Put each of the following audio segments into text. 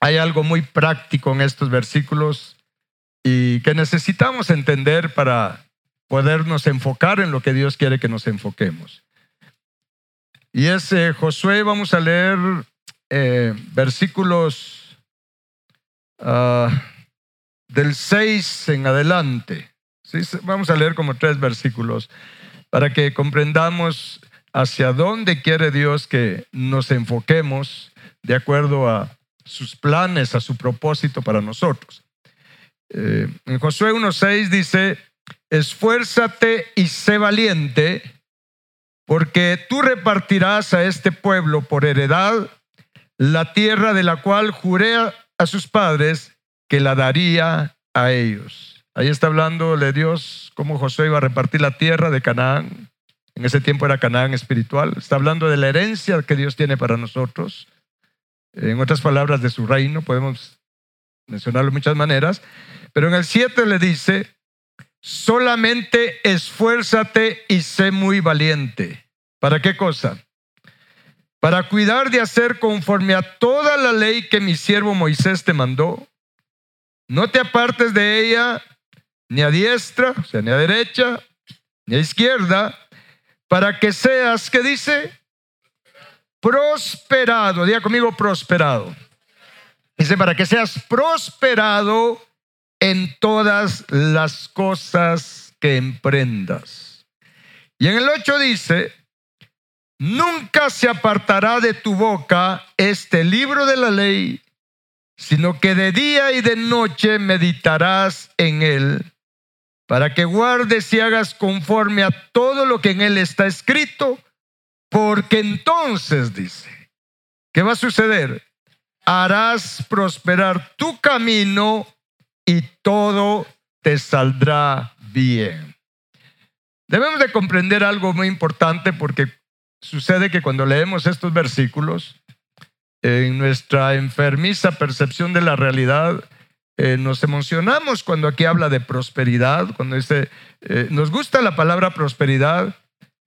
hay algo muy práctico en estos versículos y que necesitamos entender para podernos enfocar en lo que Dios quiere que nos enfoquemos. Y es eh, Josué, vamos a leer eh, versículos ah, del 6 en adelante. Vamos a leer como tres versículos para que comprendamos hacia dónde quiere Dios que nos enfoquemos de acuerdo a sus planes, a su propósito para nosotros. Eh, en Josué 1.6 dice, esfuérzate y sé valiente, porque tú repartirás a este pueblo por heredad la tierra de la cual juré a sus padres que la daría a ellos. Ahí está hablando de Dios, cómo Josué iba a repartir la tierra de Canaán. En ese tiempo era Canaán espiritual. Está hablando de la herencia que Dios tiene para nosotros. En otras palabras, de su reino, podemos mencionarlo de muchas maneras. Pero en el 7 le dice, solamente esfuérzate y sé muy valiente. ¿Para qué cosa? Para cuidar de hacer conforme a toda la ley que mi siervo Moisés te mandó. No te apartes de ella ni a diestra, o sea, ni a derecha, ni a izquierda, para que seas, ¿qué dice? Prosperado. Diga conmigo, prosperado. Dice, para que seas prosperado en todas las cosas que emprendas. Y en el 8 dice, nunca se apartará de tu boca este libro de la ley, sino que de día y de noche meditarás en él para que guardes y hagas conforme a todo lo que en él está escrito, porque entonces dice, ¿qué va a suceder? Harás prosperar tu camino y todo te saldrá bien. Debemos de comprender algo muy importante porque sucede que cuando leemos estos versículos, en nuestra enfermiza percepción de la realidad, eh, nos emocionamos cuando aquí habla de prosperidad, cuando dice, eh, nos gusta la palabra prosperidad,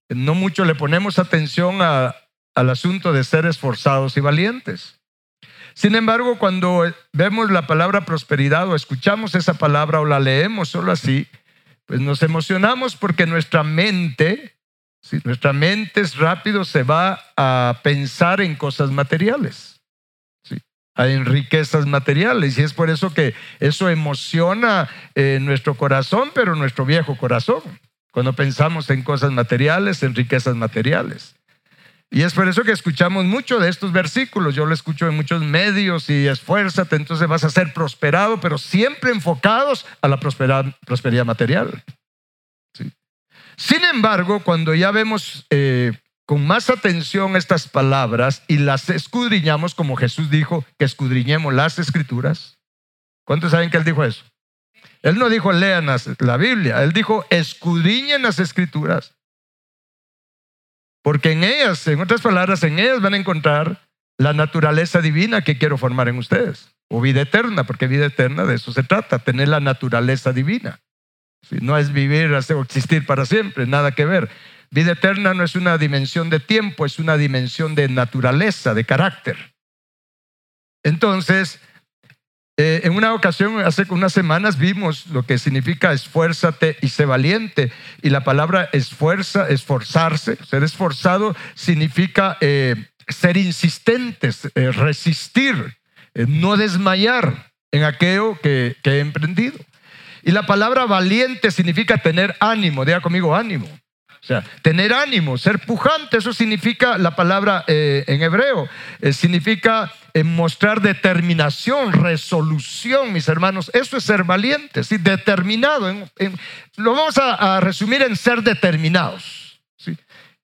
no mucho le ponemos atención al asunto de ser esforzados y valientes. Sin embargo, cuando vemos la palabra prosperidad o escuchamos esa palabra o la leemos solo así, pues nos emocionamos porque nuestra mente, si nuestra mente es rápido, se va a pensar en cosas materiales en riquezas materiales. Y es por eso que eso emociona eh, nuestro corazón, pero nuestro viejo corazón, cuando pensamos en cosas materiales, en riquezas materiales. Y es por eso que escuchamos mucho de estos versículos. Yo lo escucho en muchos medios y esfuérzate, entonces vas a ser prosperado, pero siempre enfocados a la prosperidad, material. Sin embargo, cuando ya vemos eh, con más atención estas palabras y las escudriñamos como Jesús dijo que escudriñemos las escrituras. ¿Cuántos saben que él dijo eso? Él no dijo lean la Biblia, él dijo escudriñen las escrituras. Porque en ellas, en otras palabras, en ellas van a encontrar la naturaleza divina que quiero formar en ustedes. O vida eterna, porque vida eterna de eso se trata, tener la naturaleza divina. No es vivir o existir para siempre, nada que ver. Vida eterna no es una dimensión de tiempo, es una dimensión de naturaleza, de carácter. Entonces, eh, en una ocasión, hace unas semanas, vimos lo que significa esfuérzate y sé valiente. Y la palabra esfuerza, esforzarse, ser esforzado significa eh, ser insistentes, eh, resistir, no desmayar en aquello que, que he emprendido. Y la palabra valiente significa tener ánimo, diga conmigo ánimo. O sea, tener ánimo, ser pujante, eso significa la palabra eh, en hebreo, eh, significa eh, mostrar determinación, resolución, mis hermanos. Eso es ser valiente, ¿sí? determinado. lo vamos a, resumir en ser determinados. ¿sí?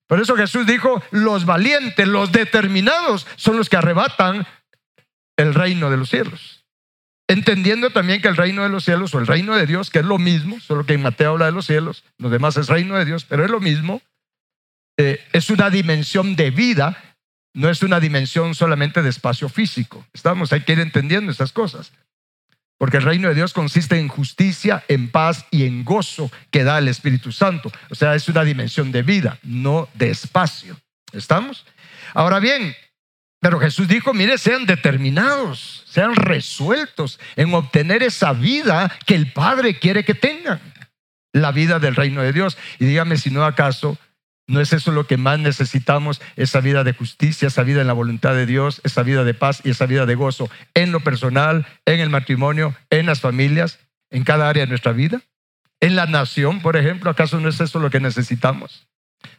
Por eso Jesús dijo, los valientes, los determinados son los que arrebatan el reino de los cielos. Entendiendo también que el reino de los cielos o el reino de Dios, que es lo mismo, solo que en Mateo habla de los cielos, los demás es reino de Dios, pero es lo mismo, eh, es una dimensión de vida, no es una dimensión solamente de espacio físico. Estamos, hay que ir entendiendo estas cosas. Porque el reino de Dios consiste en justicia, en paz y en gozo que da el Espíritu Santo. O sea, es una dimensión de vida, no de espacio. ¿Estamos? Ahora bien, Pero Jesús dijo, mire, sean determinados, sean resueltos en obtener esa vida que el Padre quiere que tengan, la vida del reino de Dios. Y dígame si no acaso, no es eso lo que más necesitamos, esa vida de justicia, esa vida en la voluntad de Dios, esa vida de paz y esa vida de gozo en lo personal, en el matrimonio, en las familias, en cada área de nuestra vida, en la nación, por ejemplo. ¿Acaso no es eso lo que necesitamos?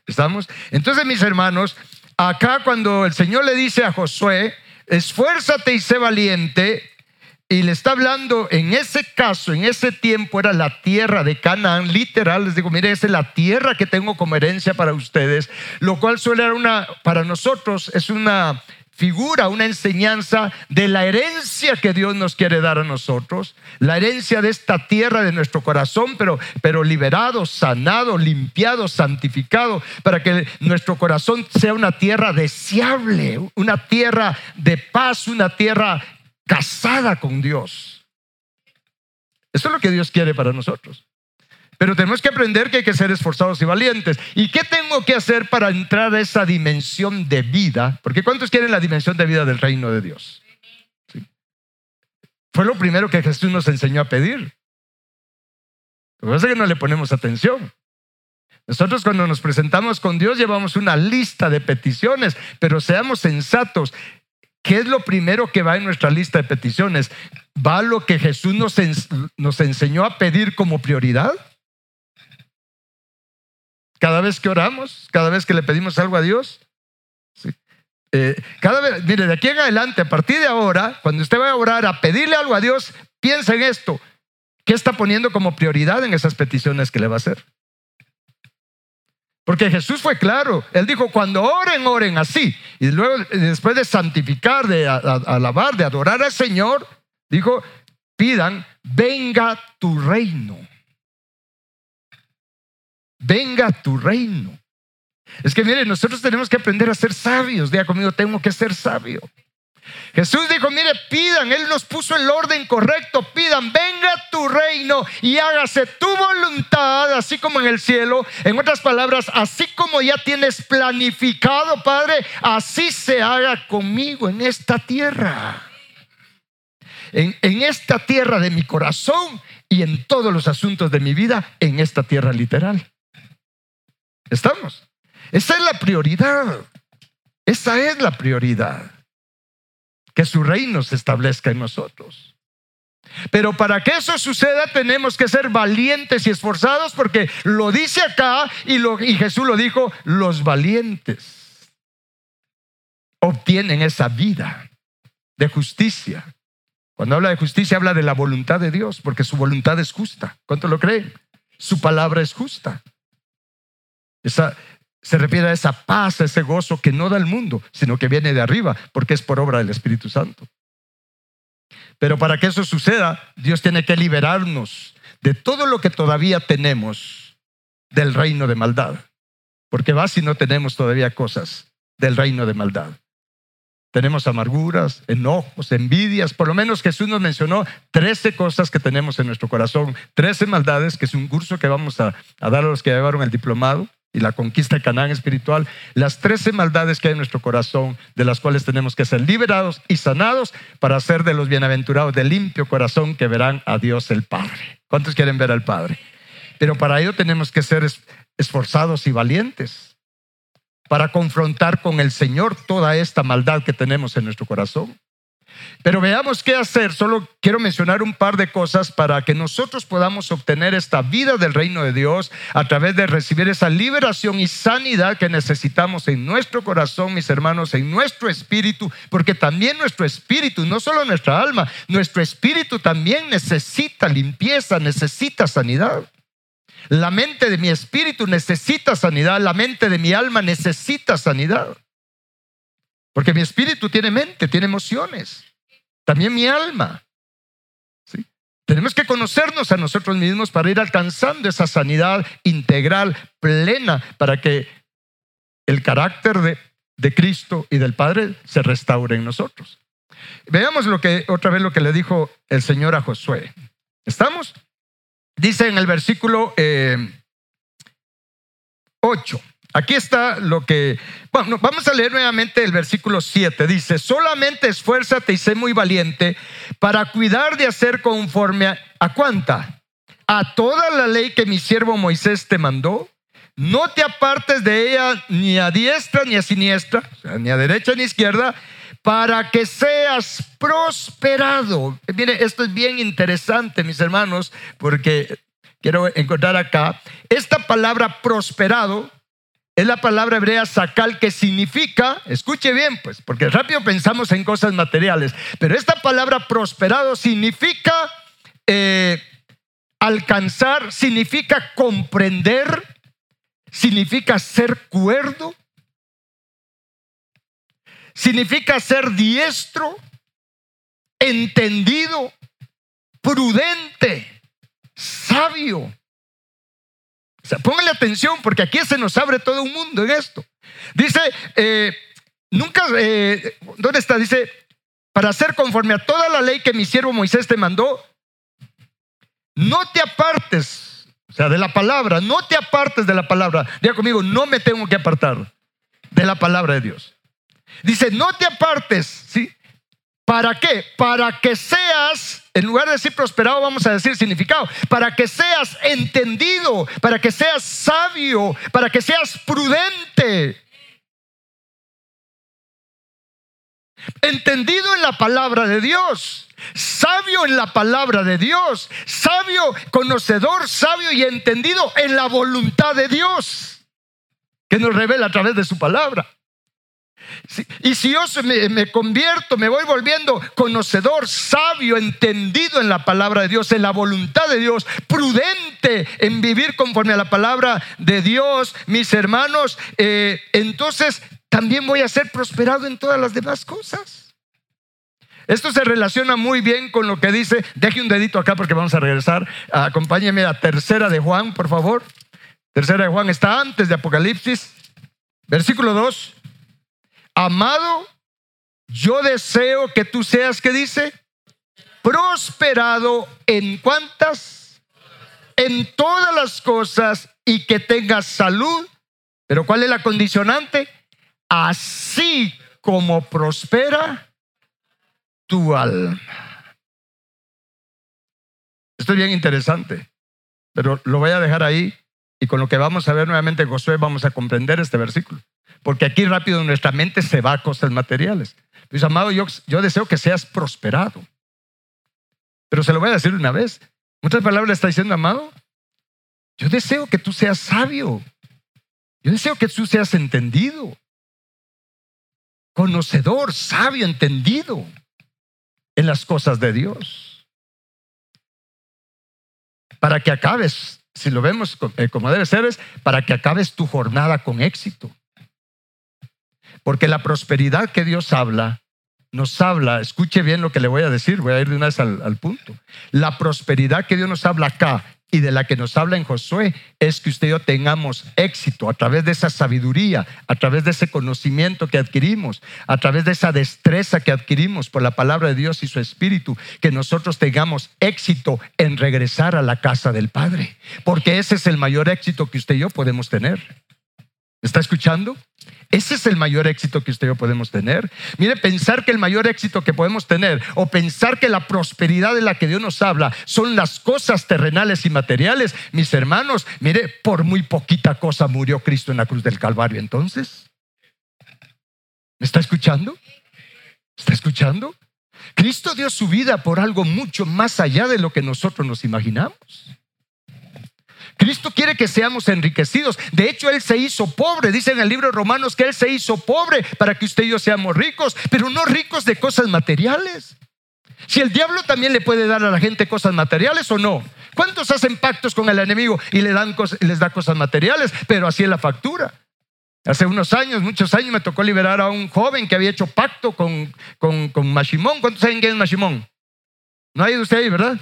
¿Estamos? Entonces, mis hermanos, Acá cuando el Señor le dice a Josué, esfuérzate y sé valiente, y le está hablando, en ese caso, en ese tiempo era la tierra de Canaán, literal, les digo, mire, esa es la tierra que tengo como herencia para ustedes, lo cual suele ser una, para nosotros es una figura, una enseñanza de la herencia que Dios nos quiere dar a nosotros, la herencia de esta tierra de nuestro corazón, pero, pero liberado, sanado, limpiado, santificado, para que nuestro corazón sea una tierra deseable, una tierra de paz, una tierra casada con Dios. Eso es lo que Dios quiere para nosotros. Pero tenemos que aprender que hay que ser esforzados y valientes. ¿Y qué tengo que hacer para entrar a esa dimensión de vida? Porque ¿cuántos quieren la dimensión de vida del reino de Dios? Fue lo primero que Jesús nos enseñó a pedir. Lo que pasa es que no le ponemos atención. Nosotros cuando nos presentamos con Dios llevamos una lista de peticiones, pero seamos sensatos. ¿Qué es lo primero que va en nuestra lista de peticiones? ¿Va lo que Jesús nos, nos enseñó a pedir como prioridad? Cada vez que oramos, cada vez que le pedimos algo a Dios. Eh, cada vez, mire, de aquí en adelante, a partir de ahora, cuando usted va a orar, a pedirle algo a Dios, piensa en esto. ¿Qué está poniendo como prioridad en esas peticiones que le va a hacer? Porque Jesús fue claro. Él dijo, cuando oren, oren así. Y luego, después de santificar, de alabar, de adorar al Señor, dijo, pidan, venga tu reino venga tu reino. Es que mire, nosotros tenemos que aprender a ser sabios. Diga conmigo, tengo que ser sabio. Jesús dijo, mire, pidan, Él nos puso el orden correcto, pidan, venga tu reino y hágase tu voluntad, así como en el cielo. En otras palabras, así como ya tienes planificado, Padre, así se haga conmigo en esta tierra. En, en esta tierra de mi corazón y en todos los asuntos de mi vida, en esta tierra literal. ¿Estamos? Esa es la prioridad. Esa es la prioridad. Que su reino se establezca en nosotros. Pero para que eso suceda tenemos que ser valientes y esforzados porque lo dice acá y, lo, y Jesús lo dijo, los valientes obtienen esa vida de justicia. Cuando habla de justicia habla de la voluntad de Dios porque su voluntad es justa. ¿Cuánto lo creen? Su palabra es justa se refiere a esa paz, a ese gozo que no da el mundo, sino que viene de arriba, porque es por obra del Espíritu Santo. Pero para que eso suceda, Dios tiene que liberarnos de todo lo que todavía tenemos del reino de maldad. Porque va si no tenemos todavía cosas del reino de maldad. Tenemos amarguras, enojos, envidias. Por lo menos Jesús nos mencionó 13 cosas que tenemos en nuestro corazón, 13 maldades, que es un curso que vamos a, a dar a los que llevaron el diplomado y la conquista de Canaán espiritual, las trece maldades que hay en nuestro corazón, de las cuales tenemos que ser liberados y sanados para ser de los bienaventurados de limpio corazón que verán a Dios el Padre. ¿Cuántos quieren ver al Padre? Pero para ello tenemos que ser esforzados y valientes para confrontar con el Señor toda esta maldad que tenemos en nuestro corazón. Pero veamos qué hacer. Solo quiero mencionar un par de cosas para que nosotros podamos obtener esta vida del reino de Dios a través de recibir esa liberación y sanidad que necesitamos en nuestro corazón, mis hermanos, en nuestro espíritu, porque también nuestro espíritu, no solo nuestra alma, nuestro espíritu también necesita limpieza, necesita sanidad. La mente de mi espíritu necesita sanidad, la mente de mi alma necesita sanidad. Porque mi espíritu tiene mente, tiene emociones. También mi alma. ¿Sí? Tenemos que conocernos a nosotros mismos para ir alcanzando esa sanidad integral, plena, para que el carácter de, de Cristo y del Padre se restaure en nosotros. Veamos lo que, otra vez lo que le dijo el Señor a Josué. ¿Estamos? Dice en el versículo 8, eh, Aquí está lo que... Bueno, vamos a leer nuevamente el versículo 7. Dice, solamente esfuérzate y sé muy valiente para cuidar de hacer conforme a, ¿a cuánta? A toda la ley que mi siervo Moisés te mandó. No te apartes de ella ni a diestra ni a siniestra, ni a derecha ni a izquierda, para que seas prosperado. Mire, esto es bien interesante, mis hermanos, porque quiero encontrar acá, esta palabra prosperado es la palabra hebrea sakal que significa, escuche bien pues, porque rápido pensamos en cosas materiales, pero esta palabra prosperado significa eh, alcanzar, significa comprender, significa ser cuerdo, significa ser diestro, entendido, prudente, sabio. Póngale atención porque aquí se nos abre todo un mundo en esto. Dice, eh, nunca, eh, ¿dónde está? Dice, para hacer conforme a toda la ley que mi siervo Moisés te mandó, no te apartes, o sea, de la palabra, no te apartes de la palabra. Diga conmigo, no me tengo que apartar de la palabra de Dios. Dice, no te apartes, ¿sí? ¿Para qué? Para que seas, en lugar de decir prosperado, vamos a decir significado, para que seas entendido, para que seas sabio, para que seas prudente. Entendido en la palabra de Dios, sabio en la palabra de Dios, sabio, conocedor, sabio y entendido en la voluntad de Dios, que nos revela a través de su palabra. Y si yo me, convierto, me voy volviendo conocedor, sabio, entendido en la palabra de Dios, en la voluntad de Dios, prudente en vivir conforme a la palabra de Dios, mis hermanos, eh, entonces también voy a ser prosperado en todas las demás cosas. Esto se relaciona muy bien con lo que dice, deje un dedito acá porque vamos a regresar, acompáñeme a tercera de Juan, por favor. Tercera de Juan está antes de Apocalipsis, versículo 2. Amado, yo deseo que tú seas, ¿qué dice? Prosperado en cuantas? En todas las cosas y que tengas salud. Pero ¿cuál es la condicionante? Así como prospera tu alma. Esto es bien interesante, pero lo voy a dejar ahí y con lo que vamos a ver nuevamente en Josué vamos a comprender este versículo. Porque aquí rápido nuestra mente se va a cosas materiales. Pues amado, yo, yo deseo que seas prosperado. Pero se lo voy a decir una vez. Muchas palabras está diciendo, amado, yo deseo que tú seas sabio. Yo deseo que tú seas entendido. Conocedor, sabio, entendido en las cosas de Dios. Para que acabes, si lo vemos eh, como debe ser, es para que acabes tu jornada con éxito. Porque la prosperidad que Dios habla, nos habla, escuche bien lo que le voy a decir, voy a ir de una vez al, punto. La prosperidad que Dios nos habla acá y de la que nos habla en Josué es que usted y yo tengamos éxito a través de esa sabiduría, a través de ese conocimiento que adquirimos, a través de esa destreza que adquirimos por la palabra de Dios y su espíritu, que nosotros tengamos éxito en regresar a la casa del Padre, porque ese es el mayor éxito que usted y yo podemos tener. ¿Está escuchando? Ese es el mayor éxito que usted y yo podemos tener. Mire, pensar que el mayor éxito que podemos tener o pensar que la prosperidad de la que Dios nos habla son las cosas terrenales y materiales, mis hermanos, mire, por muy poquita cosa murió Cristo en la cruz del Calvario entonces. ¿Me está escuchando? ¿Está escuchando? Cristo dio su vida por algo mucho más allá de lo que nosotros nos imaginamos. Cristo quiere que seamos enriquecidos. De hecho, Él se hizo pobre. Dice en el libro de Romanos que Él se hizo pobre para que usted y yo seamos ricos, pero no ricos de cosas materiales. Si el diablo también le puede dar a la gente cosas materiales o no. ¿Cuántos hacen pactos con el enemigo y le dan les da cosas materiales? Pero así es la factura. Hace unos años, muchos años, me tocó liberar a un joven que había hecho pacto con, con, con Mashimón. ¿Cuántos saben quién es Mashimón? No hay de usted ahí, ¿verdad?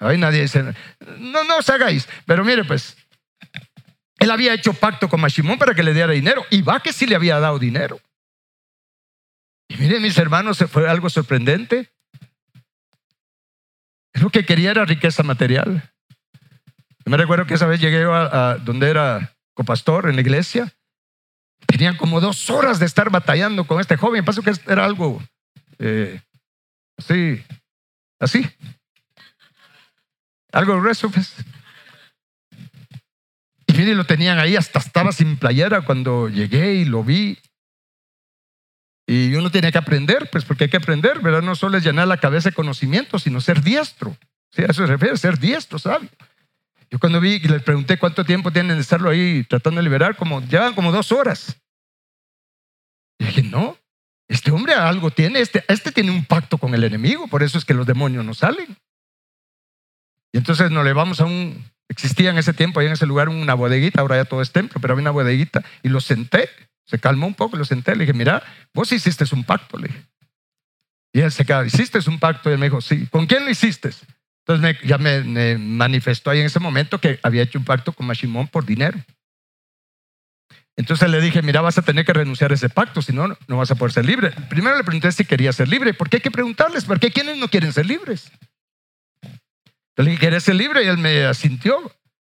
Ahí nadie dice, no, no os hagáis. Pero mire, pues, él había hecho pacto con Mashimón para que le diera dinero. Y va que sí le había dado dinero. Y miren, mis hermanos, fue algo sorprendente. Lo que quería era riqueza material. Yo me recuerdo que esa vez llegué a, donde era copastor en la iglesia. Tenían como dos horas de estar batallando con este joven. Pasó que era algo eh, así, así. Algo grueso, pues. Y mire, lo tenían ahí, hasta estaba sin playera cuando llegué y lo vi. Y uno tiene que aprender, pues porque hay que aprender, ¿verdad? No solo es llenar la cabeza de conocimiento, sino ser diestro. Sí, a eso se refiere, ser diestro, sabio. Yo cuando vi y les pregunté cuánto tiempo tienen de estarlo ahí tratando de liberar, como llevan como dos horas. Y dije, no, este hombre algo tiene, este, este tiene un pacto con el enemigo, por eso es que los demonios no salen. Y entonces nos le vamos a un, existía en ese tiempo, ahí en ese lugar una bodeguita, ahora ya todo es templo, pero había una bodeguita y lo senté se calmó un poco, lo senté, le dije, mira, vos hiciste un pacto, le dije. Y él se quedó, ¿hiciste un pacto? Y él me dijo, sí. ¿Con quién lo hiciste? Entonces ya me, manifestó ahí en ese momento que había hecho un pacto con Mashimón por dinero. Entonces le dije, mira, vas a tener que renunciar a ese pacto, si no, no vas a poder ser libre. Primero le pregunté si quería ser libre. ¿Por qué hay que preguntarles? ¿Por qué quienes no quieren ser libres? Le dije, ¿quieres ser libre? Y él me asintió.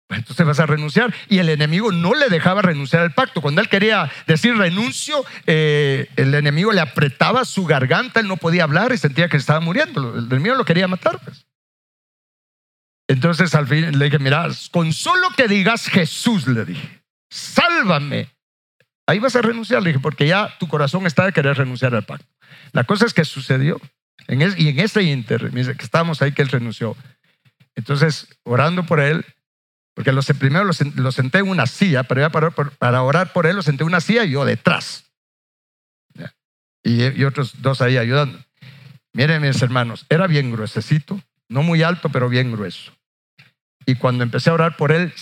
Pues entonces vas a renunciar. Y el enemigo no le dejaba renunciar al pacto. Cuando él quería decir renuncio, eh, el enemigo le apretaba su garganta, él no podía hablar y sentía que estaba muriendo. El enemigo lo quería matar. Pues. Entonces al fin le dije, mira, con solo que digas Jesús, le dije, sálvame. Ahí vas a renunciar, le dije, porque ya tu corazón está de querer renunciar al pacto. La cosa es que sucedió. y en ese inter, que estábamos ahí, que él renunció. Entonces, orando por él, porque los, primero lo, senté en una silla, para, para, orar por él lo senté en una silla y yo detrás. Y, otros dos ahí ayudando. Miren mis hermanos, era bien gruesecito, no muy alto, pero bien grueso. Y cuando empecé a orar por él,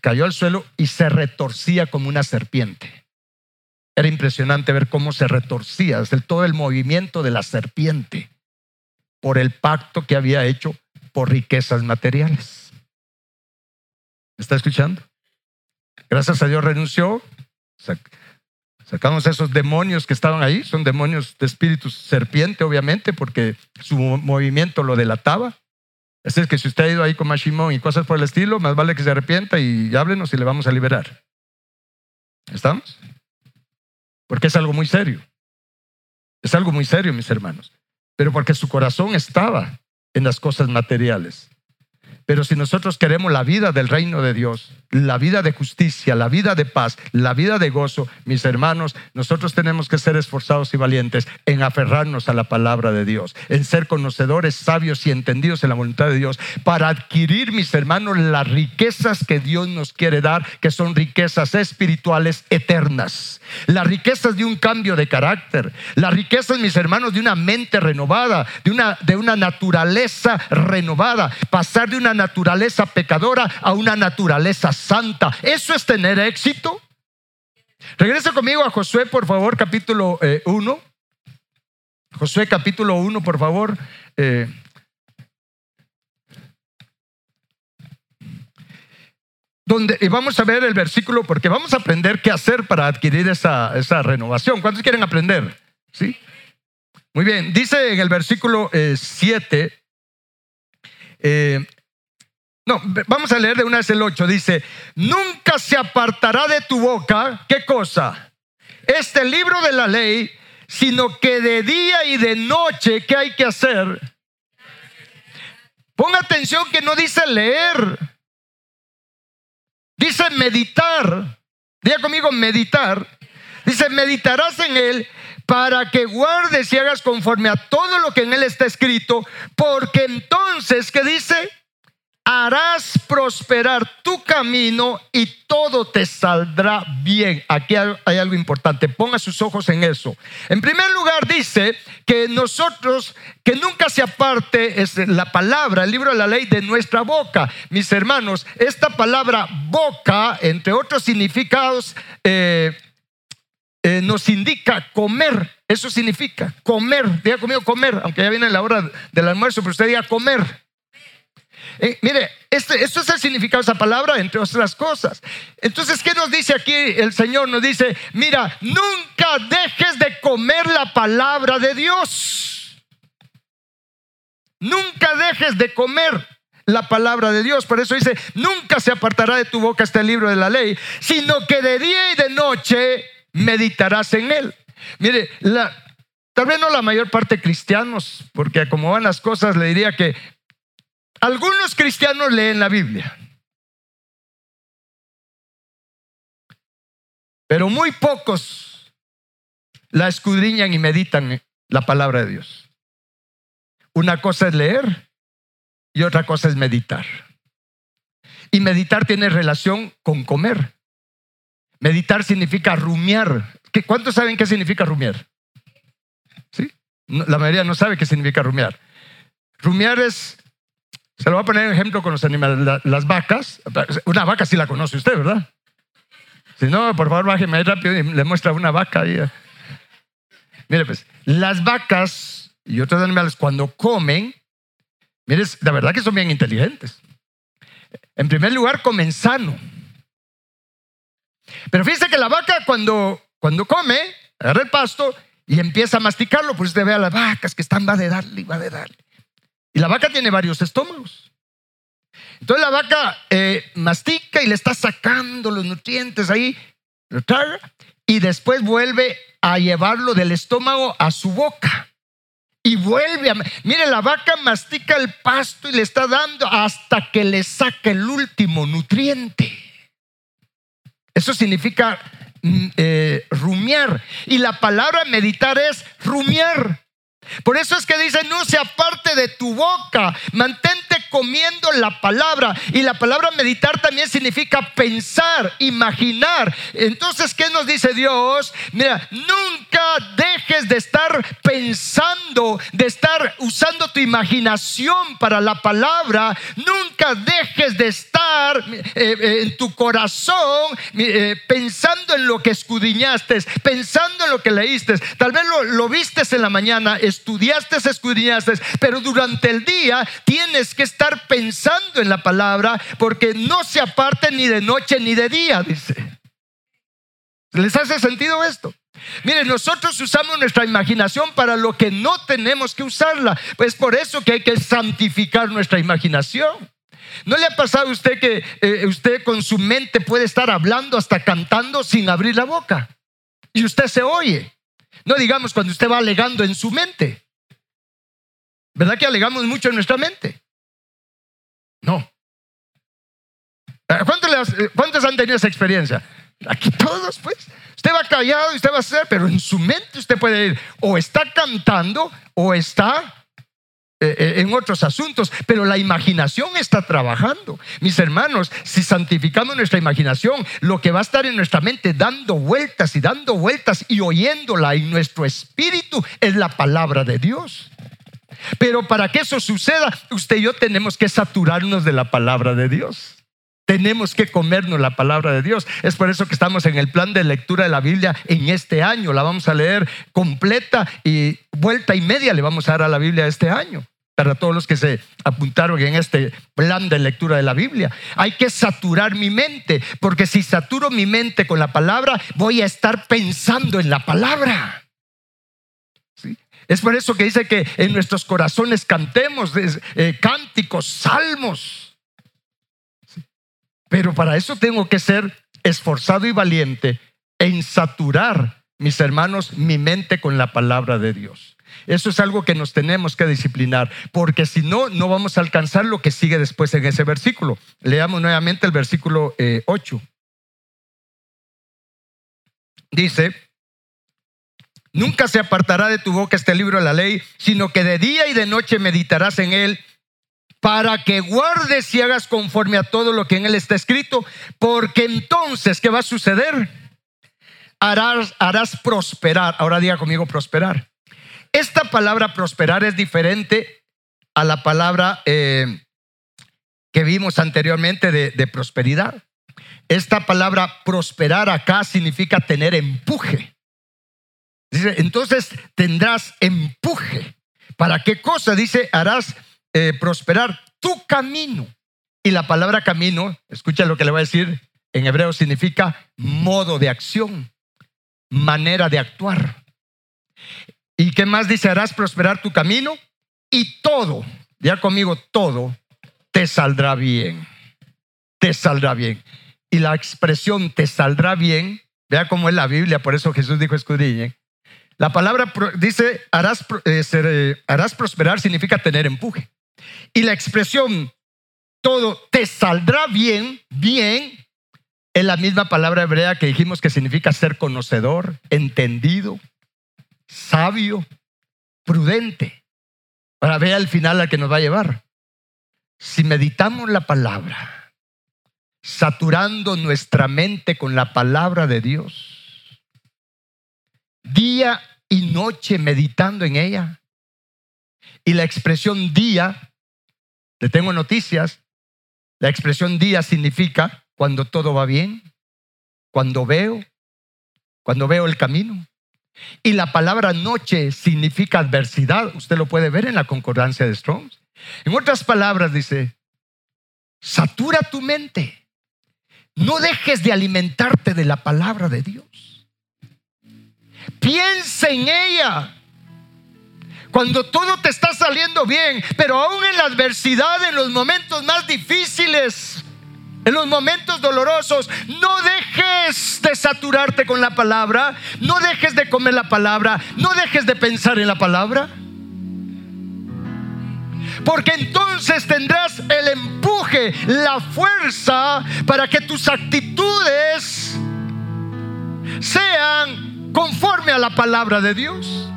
cayó al suelo y se retorcía como una serpiente. Era impresionante ver cómo se retorcía, desde todo el movimiento de la serpiente por el pacto que había hecho por riquezas materiales. ¿Me está escuchando? Gracias a Dios renunció. Sacamos esos demonios que estaban ahí. Son demonios de espíritu serpiente, obviamente, porque su movimiento lo delataba. Así es que si usted ha ido ahí con Mashimon y cosas por el estilo, más vale que se arrepienta y háblenos y le vamos a liberar. ¿Estamos? Porque es algo muy serio. Es algo muy serio, mis hermanos. Pero porque su corazón estaba en las cosas materiales. Pero si nosotros queremos la vida del reino de Dios, la vida de justicia, la vida de paz, la vida de gozo, mis hermanos, nosotros tenemos que ser esforzados y valientes en aferrarnos a la palabra de Dios, en ser conocedores, sabios y entendidos en la voluntad de Dios, para adquirir, mis hermanos, las riquezas que Dios nos quiere dar, que son riquezas espirituales eternas, las riquezas de un cambio de carácter, las riquezas, mis hermanos, de una mente renovada, de una, de una naturaleza renovada, pasar de una naturaleza pecadora a una naturaleza santa. ¿Eso es tener éxito? Regresa conmigo a Josué, por favor, capítulo 1. Eh, Josué capítulo 1, por favor. Eh, donde, y vamos a ver el versículo porque vamos a aprender qué hacer para adquirir esa, esa renovación. ¿Cuántos quieren aprender? ¿Sí? Muy bien, dice en el versículo 7, eh, no, vamos a leer de una vez el 8. Dice, nunca se apartará de tu boca, ¿qué cosa? Este libro de la ley, sino que de día y de noche, ¿qué hay que hacer? Ponga atención que no dice leer, dice meditar. Diga conmigo, meditar. Dice, meditarás en él para que guardes y hagas conforme a todo lo que en él está escrito, porque entonces, ¿qué dice? Harás prosperar tu camino y todo te saldrá bien. Aquí hay algo importante, ponga sus ojos en eso. En primer lugar dice que nosotros, que nunca se aparte es la palabra, el libro de la ley de nuestra boca. Mis hermanos, esta palabra boca, entre otros significados, eh, eh, nos indica comer. Eso significa comer. Diga conmigo comer, aunque ya viene la hora del almuerzo, pero usted diga comer. Eh, mire, este, esto es el significado de esa palabra, entre otras cosas. Entonces, ¿qué nos dice aquí el Señor? Nos dice, mira, nunca dejes de comer la palabra de Dios. Nunca dejes de comer. la palabra de Dios. Por eso dice, nunca se apartará de tu boca este libro de la ley, sino que de día y de noche meditarás en él. Mire, tal vez no la mayor parte cristianos, porque como van las cosas, le diría que algunos cristianos leen la Biblia. Pero muy pocos la escudriñan y meditan la palabra de Dios. Una cosa es leer y otra cosa es meditar. Y meditar tiene relación con comer. Meditar significa rumiar. ¿Cuántos saben qué significa rumiar? ¿Sí? La mayoría no sabe qué significa rumiar. Rumiar es, se lo voy a poner ejemplo con los animales, las vacas. Una vaca sí la conoce usted, ¿verdad? Si no, por favor, bájeme ahí rápido y le muestra una vaca ahí. Mire, pues, las vacas y otros animales cuando comen, mire, la verdad que son bien inteligentes. En primer lugar, comen sano. Pero fíjese que la vaca cuando, cuando come, agarra el pasto y empieza a masticarlo, pues usted ve a las vacas que están, va de darle va de darle. Y la vaca tiene varios estómagos. Entonces la vaca eh, mastica y le está sacando los nutrientes ahí, y después vuelve a llevarlo del estómago a su boca. Y vuelve a... Mire, la vaca mastica el pasto y le está dando hasta que le saca el último nutriente. Eso significa mm, eh, rumiar. Y la palabra meditar es rumiar. Por eso es que dice, no se aparte de tu boca, mantente comiendo la palabra. Y la palabra meditar también significa pensar, imaginar. Entonces, ¿qué nos dice Dios? Mira, nunca dejes de estar pensando, de estar usando tu imaginación para la palabra. Nunca dejes de estar eh, eh, en tu corazón eh, pensando en lo que escudriñaste, pensando en lo que leíste. Tal vez lo, lo vistes en la mañana estudiaste, escudriñaste, pero durante el día tienes que estar pensando en la palabra porque no se aparte ni de noche ni de día, dice. ¿Les hace sentido esto? Miren, nosotros usamos nuestra imaginación para lo que no tenemos que usarla. Pues por eso que hay que santificar nuestra imaginación. ¿No le ha pasado a usted que eh, usted con su mente puede estar hablando hasta cantando sin abrir la boca? Y usted se oye. No digamos cuando usted va alegando en su mente. ¿Verdad que alegamos mucho en nuestra mente? No. Eh, ¿Cuántos, han tenido esa experiencia? Aquí todos, pues. Usted va callado y usted va a hacer, pero en su mente usted puede ir o está cantando o está eh, eh, en otros asuntos, pero la imaginación está trabajando. Mis hermanos, si santificamos nuestra imaginación, lo que va a estar en nuestra mente dando vueltas y dando vueltas y oyéndola en nuestro espíritu es la palabra de Dios. Pero para que eso suceda, usted y yo tenemos que saturarnos de la palabra de Dios. Tenemos que comernos la palabra de Dios. Es por eso que estamos en el plan de lectura de la Biblia en este año. La vamos a leer completa y vuelta y media le vamos a dar a la Biblia este año para todos los que se apuntaron en este plan de lectura de la Biblia. Hay que saturar mi mente, porque si saturo mi mente con la palabra, voy a estar pensando en la palabra. Es por eso que dice que en nuestros corazones cantemos eh, cánticos, salmos. Pero para eso tengo que ser esforzado y valiente en saturar, mis hermanos, mi mente con la palabra de Dios. Eso es algo que nos tenemos que disciplinar, porque si no, no vamos a alcanzar lo que sigue después en ese versículo. Leamos nuevamente el versículo 8. Eh, Dice, nunca se apartará de tu boca este libro de la ley, sino que de día y de noche meditarás en él para que guardes y hagas conforme a todo lo que en él está escrito, porque entonces, ¿qué va a suceder? Harás, prosperar. Ahora diga conmigo prosperar. Esta palabra prosperar es diferente a la palabra eh, que vimos anteriormente de, prosperidad. Esta palabra prosperar acá significa tener empuje. Dice, entonces tendrás empuje. ¿Para qué cosa? Dice, harás eh, prosperar tu camino. Y la palabra camino, escucha lo que le voy a decir, en hebreo significa modo de acción, manera de actuar. ¿Y qué más dice? Harás prosperar tu camino y todo, ya conmigo, todo te saldrá bien. Te saldrá bien. Y la expresión te saldrá bien, vea cómo es la Biblia, por eso Jesús dijo escudriñen. La palabra dice harás, eh, eh, harás prosperar significa tener empuje. Y la expresión todo te saldrá bien, bien, es la misma palabra hebrea que dijimos que significa ser conocedor, entendido, sabio, prudente. Para ver al final al que nos va a llevar. Si meditamos la palabra, saturando nuestra mente con la palabra de Dios, día y noche meditando en ella, y la expresión día, le tengo noticias, la expresión día significa cuando todo va bien, cuando veo, cuando veo el camino. Y la palabra noche significa adversidad. Usted lo puede ver en la concordancia de Strong. En otras palabras dice, satura tu mente. No dejes de alimentarte de la palabra de Dios. Piensa en ella. Cuando todo te está saliendo bien, pero aún en la adversidad, en los momentos más difíciles, en los momentos dolorosos, no dejes de saturarte con la palabra, no dejes de comer la palabra, no dejes de pensar en la palabra. Porque entonces tendrás el empuje, la fuerza para que tus actitudes sean conforme a la palabra de Dios.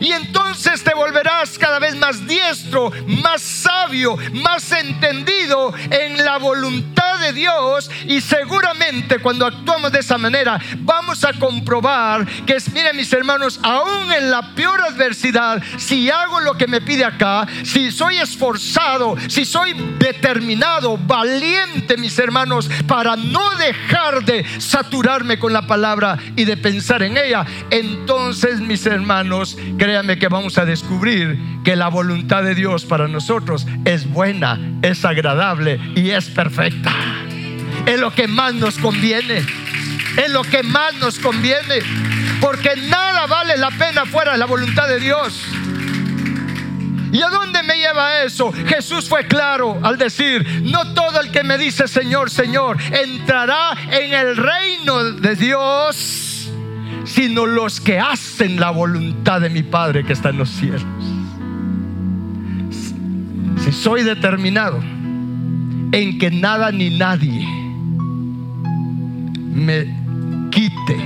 Y entonces te volverás cada vez más diestro, más sabio, más entendido en la voluntad de Dios. Y seguramente cuando actuamos de esa manera vamos a comprobar que miren mis hermanos, aún en la peor adversidad, si hago lo que me pide acá, si soy esforzado, si soy determinado, valiente, mis hermanos, para no dejar de saturarme con la palabra y de pensar en ella, entonces mis hermanos, créanme que vamos a descubrir que la voluntad de Dios para nosotros es buena, es agradable y es perfecta. Es lo que más nos conviene. Es lo que más nos conviene. Porque nada vale la pena fuera de la voluntad de Dios. ¿Y a dónde me lleva eso? Jesús fue claro al decir, no todo el que me dice Señor, Señor, entrará en el reino de Dios sino los que hacen la voluntad de mi Padre que está en los cielos. Si soy determinado en que nada ni nadie me quite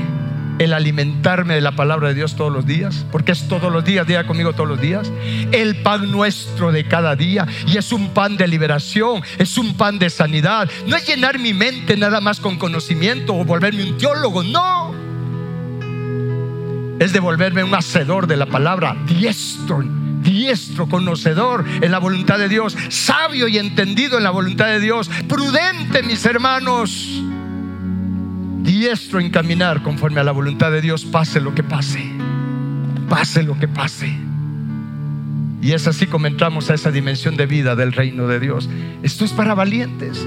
el alimentarme de la palabra de Dios todos los días, porque es todos los días, día conmigo todos los días, el pan nuestro de cada día, y es un pan de liberación, es un pan de sanidad, no es llenar mi mente nada más con conocimiento o volverme un teólogo, no es devolverme un hacedor de la palabra, diestro, diestro, conocedor en la voluntad de Dios, sabio y entendido en la voluntad de Dios, prudente, mis hermanos, diestro en caminar conforme a la voluntad de Dios, pase lo que pase, pase lo que pase. Y es así como entramos a esa dimensión de vida del reino de Dios. Esto es para valientes.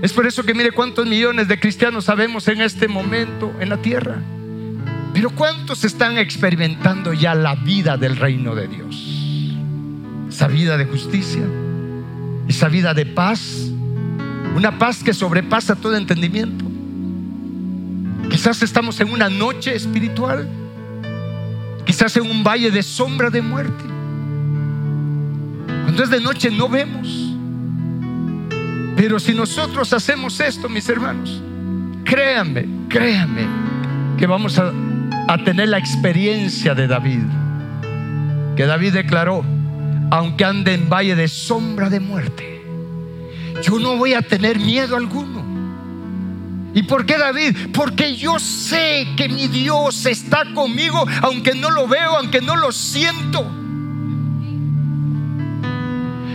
Es por eso que mire cuántos millones de cristianos sabemos en este momento en la tierra. Pero ¿cuántos están experimentando ya la vida del reino de Dios? Esa vida de justicia, esa vida de paz, una paz que sobrepasa todo entendimiento. Quizás estamos en una noche espiritual, quizás en un valle de sombra de muerte. Cuando es de noche no vemos. Pero si nosotros hacemos esto, mis hermanos, créanme, créanme, que vamos a a tener la experiencia de David. Que David declaró, aunque ande en valle de sombra de muerte, yo no voy a tener miedo alguno. ¿Y por qué David? Porque yo sé que mi Dios está conmigo, aunque no lo veo, aunque no lo siento.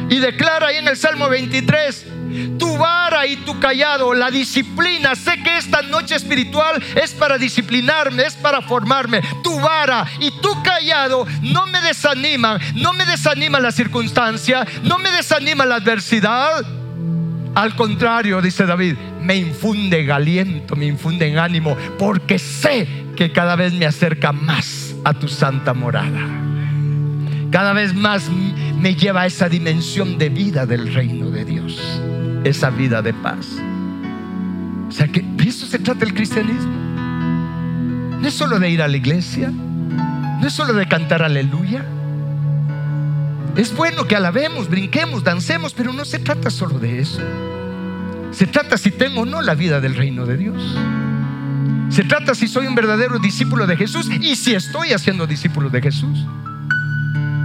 Y declara ahí en el Salmo 23, tu vara y tu callado, la disciplina. Sé que esta noche espiritual es para disciplinarme, es para formarme. Tu vara y tu callado no me desaniman, no me desanima la circunstancia, no me desanima la adversidad. Al contrario, dice David, me infunde aliento, me infunde en ánimo, porque sé que cada vez me acerca más a tu santa morada. Cada vez más me lleva a esa dimensión de vida del reino de Dios, esa vida de paz. O sea que de eso se trata el cristianismo. No es solo de ir a la iglesia, no es solo de cantar aleluya. Es bueno que alabemos, brinquemos, dancemos, pero no se trata solo de eso. Se trata si tengo o no la vida del reino de Dios. Se trata si soy un verdadero discípulo de Jesús y si estoy haciendo discípulos de Jesús.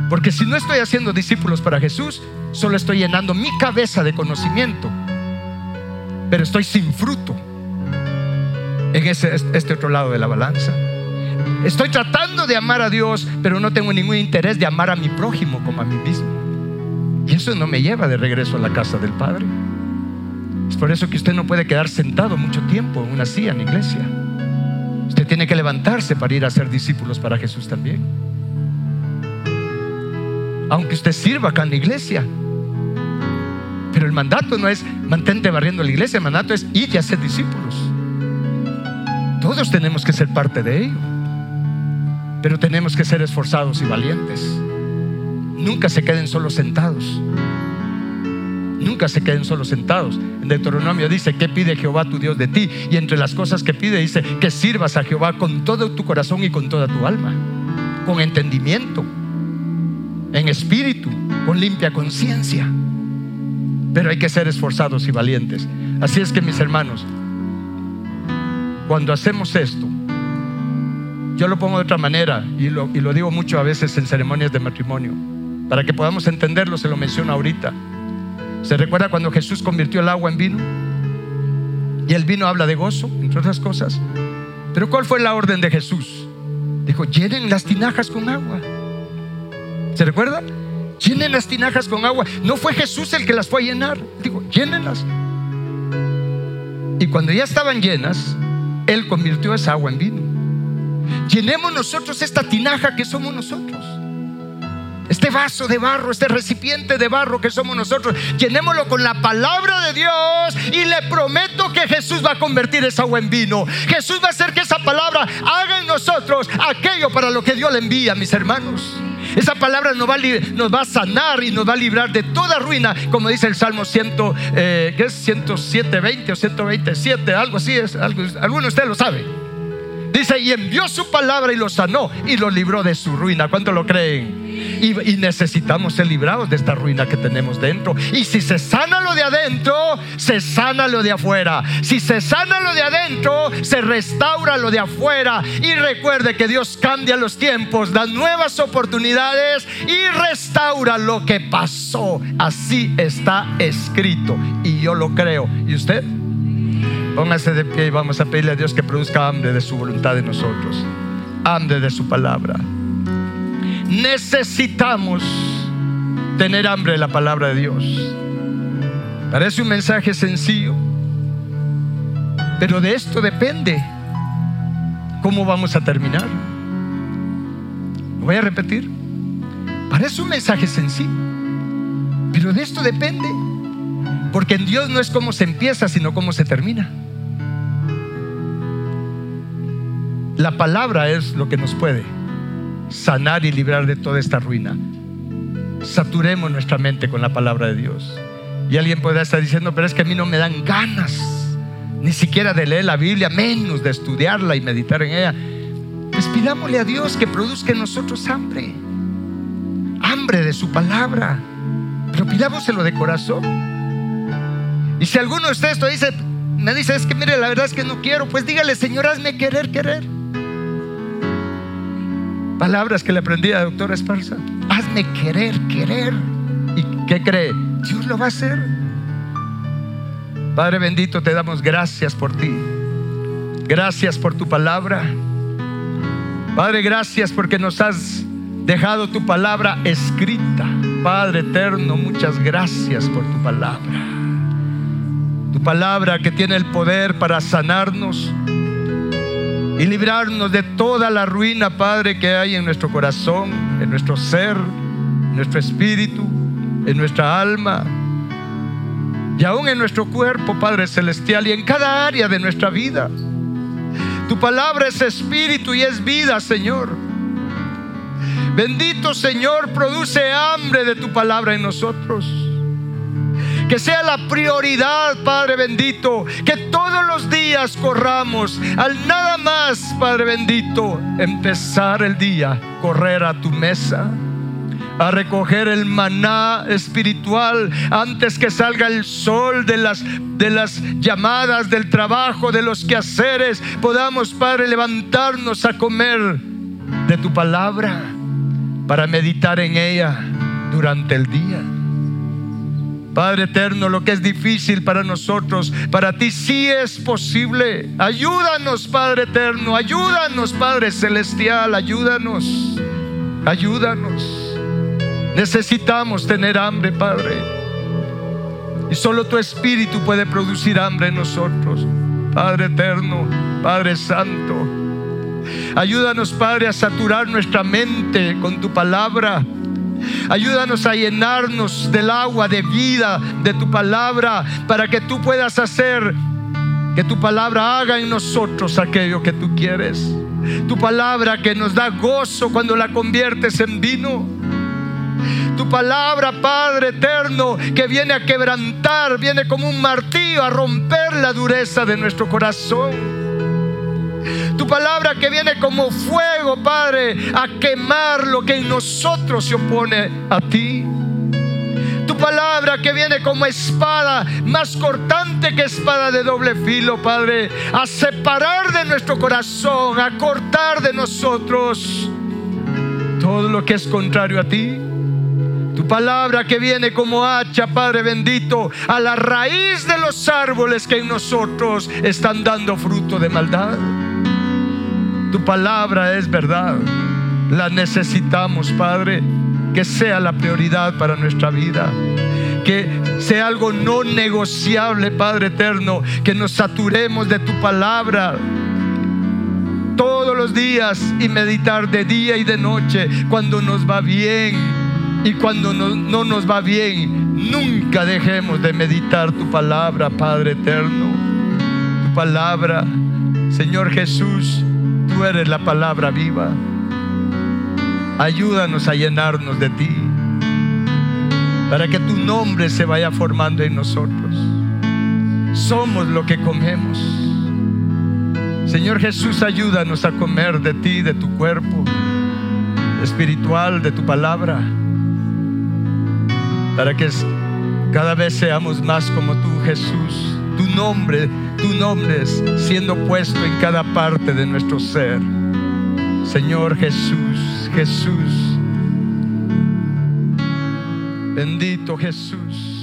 Porque si no estoy haciendo discípulos para Jesús, solo estoy llenando mi cabeza de conocimiento, pero estoy sin fruto en ese, este otro lado de la balanza. Estoy tratando de amar a Dios, pero no tengo ningún interés de amar a mi prójimo como a mí mismo. Y eso no me lleva de regreso a la casa del Padre. Es por eso que usted no puede quedar sentado mucho tiempo en una silla en iglesia. Usted tiene que levantarse para ir a ser discípulos para Jesús también. Aunque usted sirva acá en la iglesia. Pero el mandato no es mantente barriendo la iglesia, el mandato es ir y hacer discípulos. Todos tenemos que ser parte de ello. Pero tenemos que ser esforzados y valientes. Nunca se queden solo sentados. Nunca se queden solo sentados. En Deuteronomio dice, ¿qué pide Jehová tu Dios de ti? Y entre las cosas que pide dice, que sirvas a Jehová con todo tu corazón y con toda tu alma, con entendimiento, en espíritu, con limpia conciencia. Pero hay que ser esforzados y valientes. Así es que mis hermanos, cuando hacemos esto, yo lo pongo de otra manera y lo, digo mucho a veces en ceremonias de matrimonio. Para que podamos entenderlo, se lo menciono ahorita. ¿Se recuerda cuando Jesús convirtió el agua en vino? Y el vino habla de gozo, entre otras cosas. Pero ¿cuál fue la orden de Jesús? Dijo, llenen las tinajas con agua. ¿Se recuerda? Llenen las tinajas con agua. No fue Jesús el que las fue a llenar. Dijo, llénenlas. Y cuando ya estaban llenas, Él convirtió esa agua en vino. Llenemos nosotros esta tinaja que somos nosotros. Este vaso de barro, este recipiente de barro que somos nosotros, llenémoslo con la palabra de Dios y le prometo que Jesús va a convertir esa agua en vino. Jesús va a hacer que esa palabra haga en nosotros aquello para lo que Dios le envía, mis hermanos. Esa palabra nos va, a, sanar y nos va a librar de toda ruina, como dice el Salmo 100, eh, ¿qué es? 107, 20 o 127, algo así es, alguno de ustedes lo sabe. Dice, y envió su palabra y lo sanó y lo libró de su ruina. ¿Cuánto lo creen? Y, necesitamos ser librados de esta ruina que tenemos dentro. Y si se sana lo de adentro, se sana lo de afuera. Si se sana lo de adentro, se restaura lo de afuera. Y recuerde que Dios cambia los tiempos, da nuevas oportunidades y restaura lo que pasó. Así está escrito. Y yo lo creo. ¿Y usted? Póngase de pie y vamos a pedirle a Dios que produzca hambre de su voluntad en nosotros. Hambre de su palabra. Necesitamos tener hambre de la palabra de Dios. Parece un mensaje sencillo, pero de esto depende cómo vamos a terminar. Lo voy a repetir. Parece un mensaje sencillo, pero de esto depende. Porque en Dios no es cómo se empieza, sino cómo se termina. La palabra es lo que nos puede sanar y librar de toda esta ruina. Saturemos nuestra mente con la palabra de Dios. Y alguien puede estar diciendo, pero es que a mí no me dan ganas ni siquiera de leer la Biblia, menos de estudiarla y meditar en ella. Pues pidámosle a Dios que produzca en nosotros hambre, hambre de su palabra, pero pidámoselo de corazón. Y si alguno de ustedes dice, me dice, es que mire, la verdad es que no quiero, pues dígale, Señor, hazme querer, querer. Palabras que le aprendí a la doctora Esparza. Hazme querer, querer. ¿Y qué cree? Dios lo va a hacer. Padre bendito, te damos gracias por ti. Gracias por tu palabra. Padre, gracias porque nos has dejado tu palabra escrita. Padre eterno, muchas gracias por tu palabra. Tu palabra que tiene el poder para sanarnos, y librarnos de toda la ruina, Padre, que hay en nuestro corazón, en nuestro ser, en nuestro espíritu, en nuestra alma y aún en nuestro cuerpo, Padre Celestial, y en cada área de nuestra vida. Tu palabra es espíritu y es vida, Señor. Bendito Señor, produce hambre de tu palabra en nosotros. Que sea la prioridad, Padre bendito. Que todos los días corramos al nada más, Padre bendito, empezar el día, correr a tu mesa a recoger el maná espiritual antes que salga el sol de las, de las llamadas, del trabajo, de los quehaceres. Podamos, Padre, levantarnos a comer de tu palabra para meditar en ella durante el día. Padre eterno, lo que es difícil para nosotros, para ti sí es posible. Ayúdanos, Padre eterno, ayúdanos, Padre celestial, ayúdanos, ayúdanos. Necesitamos tener hambre, Padre. Y solo tu Espíritu puede producir hambre en nosotros. Padre eterno, Padre santo. Ayúdanos, Padre, a saturar nuestra mente con tu palabra. Ayúdanos a llenarnos del agua de vida de tu palabra para que tú puedas hacer que tu palabra haga en nosotros aquello que tú quieres. Tu palabra que nos da gozo cuando la conviertes en vino tu palabra, Padre eterno, que viene a quebrantar, viene como un martillo a romper la dureza de nuestro corazón. Palabra que viene como fuego, Padre, a quemar lo que en nosotros se opone a ti. Tu palabra que viene como espada, más cortante que espada de doble filo, Padre, a separar de nuestro corazón, a cortar de nosotros todo lo que es contrario a ti. Tu palabra que viene como hacha, Padre bendito, a la raíz de los árboles que en nosotros están dando fruto de maldad. Tu palabra es verdad. La necesitamos, Padre. Que sea la prioridad para nuestra vida. Que sea algo no negociable, Padre eterno. Que nos saturemos de tu palabra todos los días y meditar de día y de noche cuando nos va bien y cuando no, no, nos va bien, nunca dejemos de meditar tu palabra, Padre eterno. Tu palabra, Señor Jesús, tú eres la palabra viva. Ayúdanos a llenarnos de ti, para que tu nombre se vaya formando en nosotros. Somos lo que comemos. Señor Jesús, ayúdanos a comer de ti, de tu cuerpo espiritual, de tu palabra para que cada vez seamos más como tú, Jesús. Tu nombre, tu nombre siendo puesto en cada parte de nuestro ser. Señor Jesús, Jesús. Bendito Jesús.